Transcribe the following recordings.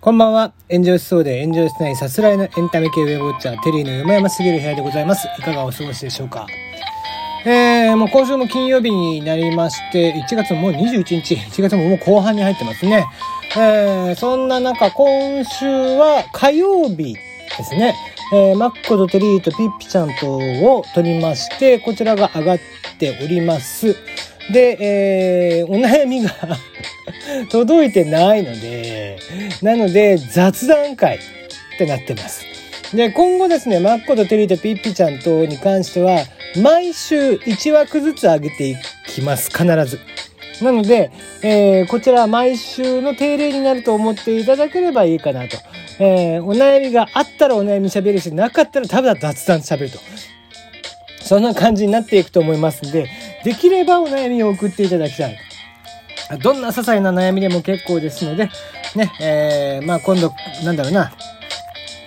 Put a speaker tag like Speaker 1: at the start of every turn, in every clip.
Speaker 1: こんばんは。炎上しそうで炎上しないさすらいのエンタメ系ウェブウォッチャー、テリーの山々すぎる部屋でございます。いかがお過ごしでしょうか？えー、もう今週も金曜日になりまして、1月ももう21日、1月ももう後半に入ってますね。えー、そんな中、今週は火曜日ですね。えー、マッコとテリーとピッピちゃんとを撮りまして、こちらが上がっております。で、えー、お悩みが 届いてないので、なので雑談会ってなってます。で、今後ですね、マッコとテリーとピッピちゃんとに関しては、毎週1枠ずつ上げていきます。必ず。なので、えー、こちらは毎週の定例になると思っていただければいいかなと。えー、お悩みがあったらお悩み喋るし、なかったらただ雑談喋ると。そんな感じになっていくと思いますんで、できればお悩みを送っていただきたい。どんな些細な悩みでも結構ですので、ね、えー、まあ今度、なんだろうな、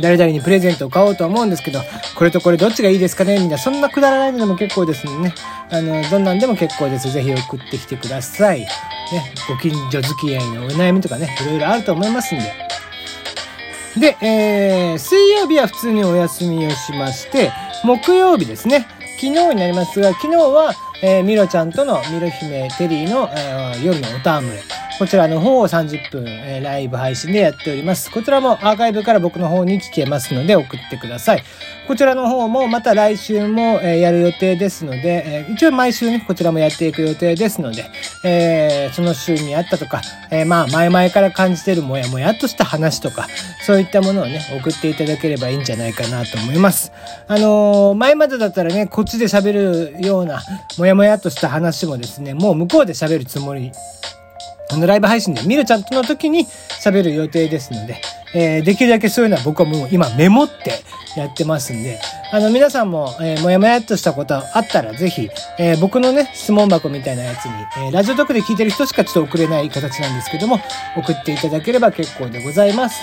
Speaker 1: 誰々にプレゼントを買おうと思うんですけど、これとこれどっちがいいですかね？みたいな、そんなくだらないのでも結構ですのでね、あの、どんなんでも結構です。ぜひ送ってきてください。ね、ご近所付き合いのお悩みとかね、いろいろあると思いますんで。で、えー、水曜日は普通にお休みをしまして、木曜日ですね。昨日になりますが、昨日は、えー、ミロちゃんとのミロ姫テリーの、えー、夜のおたむれ。こちらの方を30分、えー、ライブ配信でやっております。こちらもアーカイブから僕の方に聞けますので送ってください。こちらの方もまた来週も、えー、やる予定ですので、えー、一応毎週ね、こちらもやっていく予定ですので、えー、その週にあったとか、えー、まあ前々から感じてるもやもやっとした話とか、そういったものをね、送っていただければいいんじゃないかなと思います。あのー、前までだったらね、こっちで喋るような、もやもやっとした話もですね、もう向こうで喋るつもりあの、ライブ配信でミルちゃんとの時に喋る予定ですので、えー、できるだけそういうのは僕はもう今メモってやってますんで、あの、皆さんも、えー、もやもやっとしたことあったらぜひ、えー、僕のね、質問箱みたいなやつに、えー、ラジオトークで聞いてる人しかちょっと送れない形なんですけども、送っていただければ結構でございます。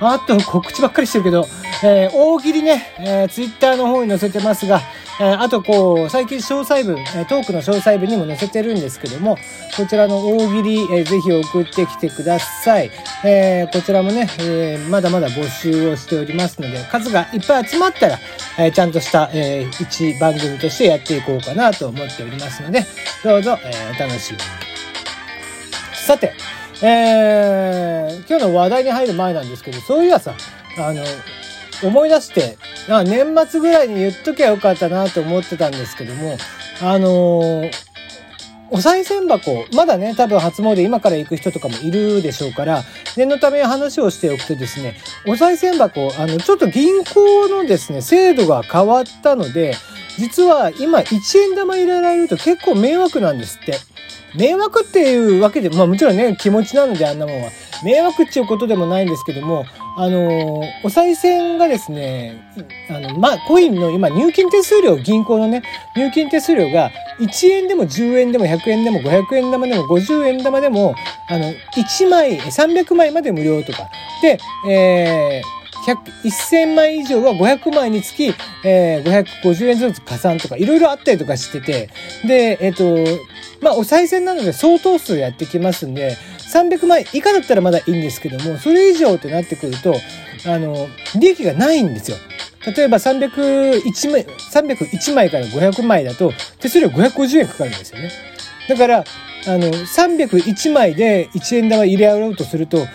Speaker 1: あと、告知ばっかりしてるけど、えー、大喜利ね、えー、ツイッターの方に載せてますが、え、あとこう、最近詳細文、えトークの詳細文にも載せてるんですけども、こちらの大喜利、えー、ぜひ送ってきてください。え、こちらもね、え、まだまだ募集をしておりますので、数がいっぱい集まったら、え、ちゃんとした、えー、一番組としてやっていこうかなと思っておりますので、どうぞ、え、お楽しみに。さて、えー、今日の話題に入る前なんですけど、そういやさ、あの、思い出して、あ年末ぐらいに言っときゃよかったなと思ってたんですけども、あのー、お賽銭箱、まだね、多分初詣今から行く人とかもいるでしょうから、念のため話をしておくとですね、お賽銭箱、あの、ちょっと銀行のですね、制度が変わったので、実は今1円玉入れられると結構迷惑なんですって。迷惑っていうわけで、まあもちろんね、気持ちなのであんなもんは。迷惑っていうことでもないんですけども、あの、お賽銭がですね、あの、まあ、コインの今、入金手数料、銀行のね、入金手数料が、1円でも10円でも100円でも500円玉でも50円玉でも、あの、1枚、300枚まで無料とか。で、えー、1000枚以上は500枚につき、えー、550円ずつ加算とか、いろいろあったりとかしてて、で、えっ、ー、と、まあ、お賽銭なので相当数やってきますんで、300枚以下だったらまだいいんですけども、それ以上ってなってくると、あの、利益がないんですよ。例えば301枚、301枚から500枚だと、手数料550円かかるんですよね。だから、あの、301枚で1円玉入れ合おうとすると、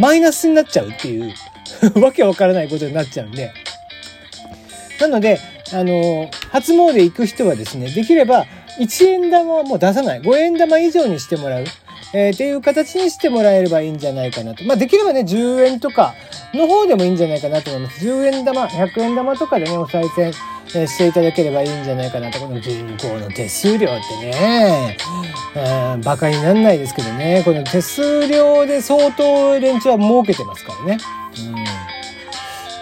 Speaker 1: マイナスになっちゃうっていう わけわからないことになっちゃうんで。なので、あの、初詣行く人はですね、できれば1円玉はもう出さない。5円玉以上にしてもらう。えー、っていう形にしてもらえればいいんじゃないかなと。まあ、できればね、10円とかの方でもいいんじゃないかなと思います。10円玉、100円玉とかでね、お賽銭、えー、していただければいいんじゃないかなと。この銀行の手数料ってね、えー、バカになんないですけどね、この手数料で相当連中は儲けてますからね。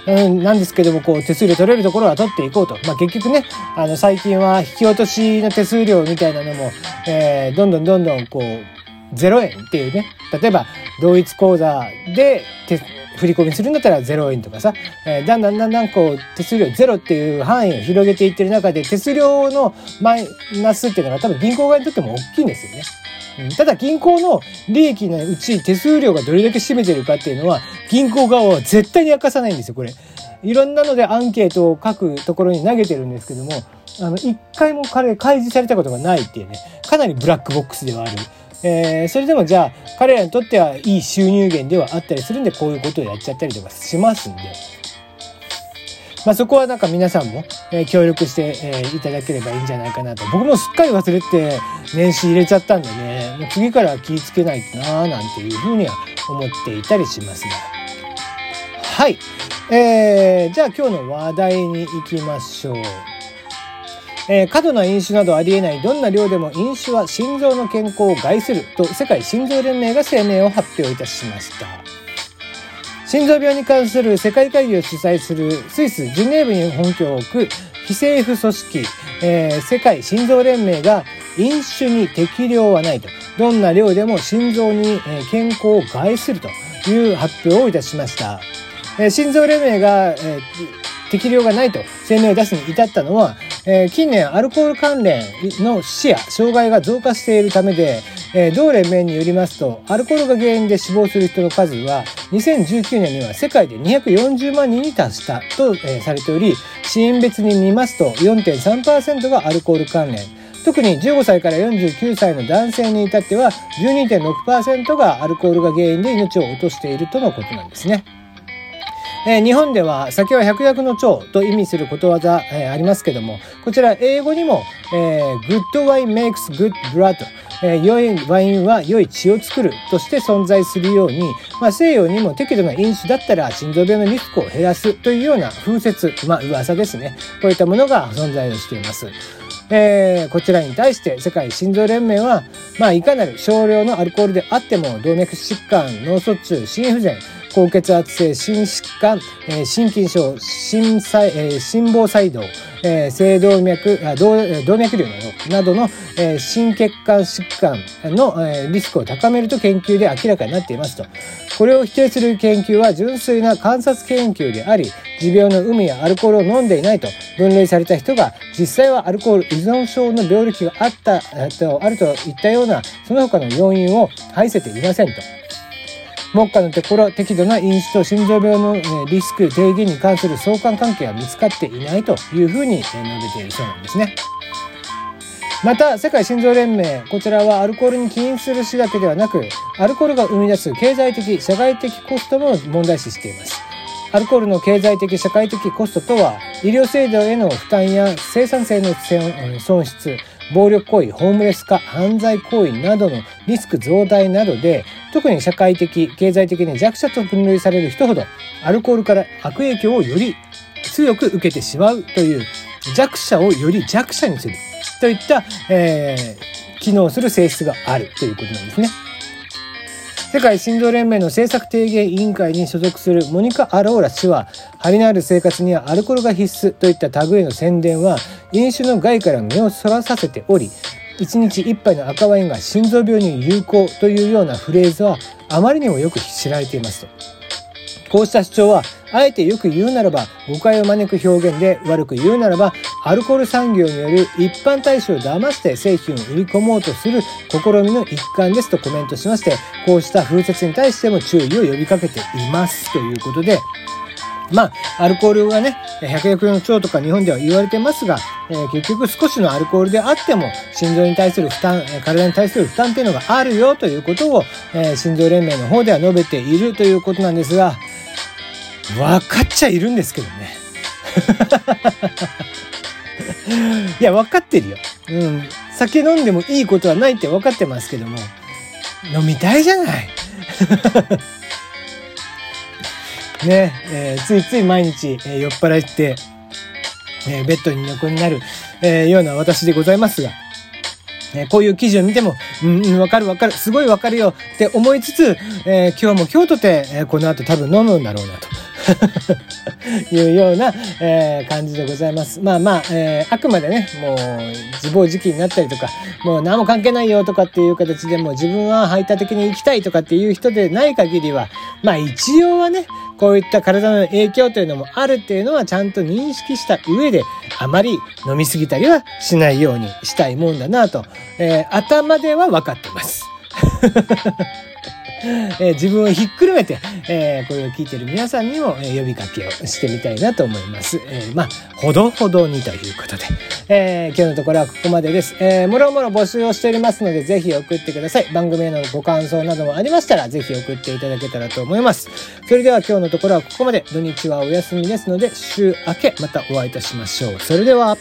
Speaker 1: うん。なんですけども、こう、手数料取れるところは取っていこうと。まあ、結局ね、あの、最近は引き落としの手数料みたいなのも、えー、どんどんどんどん、こう、0円っていうね。例えば、同一口座で振り込みするんだったら0円とかさ、えー、だんだんだんだんこう、手数料0っていう範囲を広げていってる中で、手数料のマイナスっていうのが多分銀行側にとっても大きいんですよね。ただ銀行の利益のうち手数料がどれだけ占めてるかっていうのは銀行側は絶対に明かさないんですよ、これ。いろんなのでアンケートを書くところに投げてるんですけども、あの、一回も彼、開示されたことがないっていうね、かなりブラックボックスではある。えー、それでもじゃあ、彼らにとってはいい収入源ではあったりするんで、こういうことをやっちゃったりとかしますんで。まあ、そこはなんか皆さんも、え、協力して、え、いただければいいんじゃないかなと。僕もすっかり忘れて年始入れちゃったんでね、もう次から気ぃつけないとなーなんていうふうには思っていたりしますが。はい。えー、じゃあ今日の話題に行きましょう。えー、過度な飲酒などありえないどんな量でも飲酒は心臓の健康を害すると世界心臓連盟が声明を発表いたしました。心臓病に関する世界会議を主催するスイス・ジュネーブに本拠を置く非政府組織、えー、世界心臓連盟が飲酒に適量はないと。どんな量でも心臓に健康を害するという発表をいたしました。えー、心臓連盟が、えー、適量がないと声明を出すに至ったのは、えー、近年アルコール関連の死や障害が増加しているためで、えー、同連盟によりますと、アルコールが原因で死亡する人の数は、2019年には世界で240万人に達したと、えー、されており、死因別に見ますと4.3%がアルコール関連。特に15歳から49歳の男性に至っては12.6%がアルコールが原因で命を落としているとのことなんですね。えー、日本では酒は百薬の長と意味することわざ、えー、ありますけども、こちら英語にも、えー、good wine makes good blood えー、良いワインは良い血を作るとして存在するように、まあ、西洋にも適度な飲酒だったら心臓病のリスクを減らすというような風説、まあ噂ですね。こういったものが存在をしています。えー、こちらに対して世界心臓連盟は、まあ、いかなる少量のアルコールであっても動脈疾患、脳卒中、心不全、高血圧性心疾患、えー、心筋症、心細、えー、心房細動、えー、静動脈動、動脈瘤などの、えー、心血管疾患の、えー、リスクを高めると研究で明らかになっていますと。これを否定する研究は純粋な観察研究であり、持病の有無やアルコールを飲んでいないと分類された人が実際はアルコール依存症の病歴があった、あるといったようなその他の要因を排せていませんと。目下のところ適度な飲酒と心臓病のリスク低減に関する相関関係は見つかっていないというふうに述べているそうなんですね。また世界心臓連盟こちらはアルコールに起因する死だけではなくアルコールが生み出す経済的社会的コストも問題視していますアルコールの経済的社会的コストとは医療制度への負担や生産性の損失暴力行為、ホームレス化、犯罪行為などのリスク増大などで、特に社会的、経済的に弱者と分類される人ほど、アルコールから悪影響をより強く受けてしまうという、弱者をより弱者にするといった、えー、機能する性質があるということなんですね。世界心臓連盟の政策提言委員会に所属するモニカ・アローラ氏は、張りのある生活にはアルコールが必須といった類の宣伝は、飲酒の害から目をそらさせており、1日1杯の赤ワインが心臓病に有効というようなフレーズはあまりにもよく知られていますと。こうした主張はあえてよく言うならば誤解を招く表現で悪く言うならばアルコール産業による一般大衆を騙して製品を売り込もうとする試みの一環ですとコメントしましてこうした風説に対しても注意を呼びかけていますということで。まあ、アルコールがね、百薬の長とか日本では言われてますが、えー、結局少しのアルコールであっても、心臓に対する負担、体に対する負担っていうのがあるよということを、えー、心臓連盟の方では述べているということなんですが、分かっちゃいるんですけどね。いや、分かってるよ。うん。酒飲んでもいいことはないって分かってますけども、飲みたいじゃない。ね、えー、ついつい毎日、えー、酔っ払って、えー、ベッドに横になる、えー、ような私でございますが、えこういう記事を見ても、うん、うんわかるわかる、すごいわかるよって思いつつ、え今日も今日とて、えこの後多分飲むんだろうなと。いうような、えー、感じでございます。まあまあ、えー、あくまでね、もう自暴自棄になったりとか、もう何も関係ないよとかっていう形でも自分は排他的に生きたいとかっていう人でない限りは、まあ一応はね、こういった体の影響というのもあるっていうのはちゃんと認識した上で、あまり飲みすぎたりはしないようにしたいもんだなと、えー、頭では分かってます。えー、自分をひっくるめて、えー、これを聞いてる皆さんにも、え、呼びかけをしてみたいなと思います。え、まあ、ほどほどにということで、え、今日のところはここまでです。えー、もろもろ募集をしておりますので、ぜひ送ってください。番組へのご感想などもありましたら、ぜひ送っていただけたらと思います。それでは今日のところはここまで。土日はお休みですので、週明けまたお会いいたしましょう。それでは。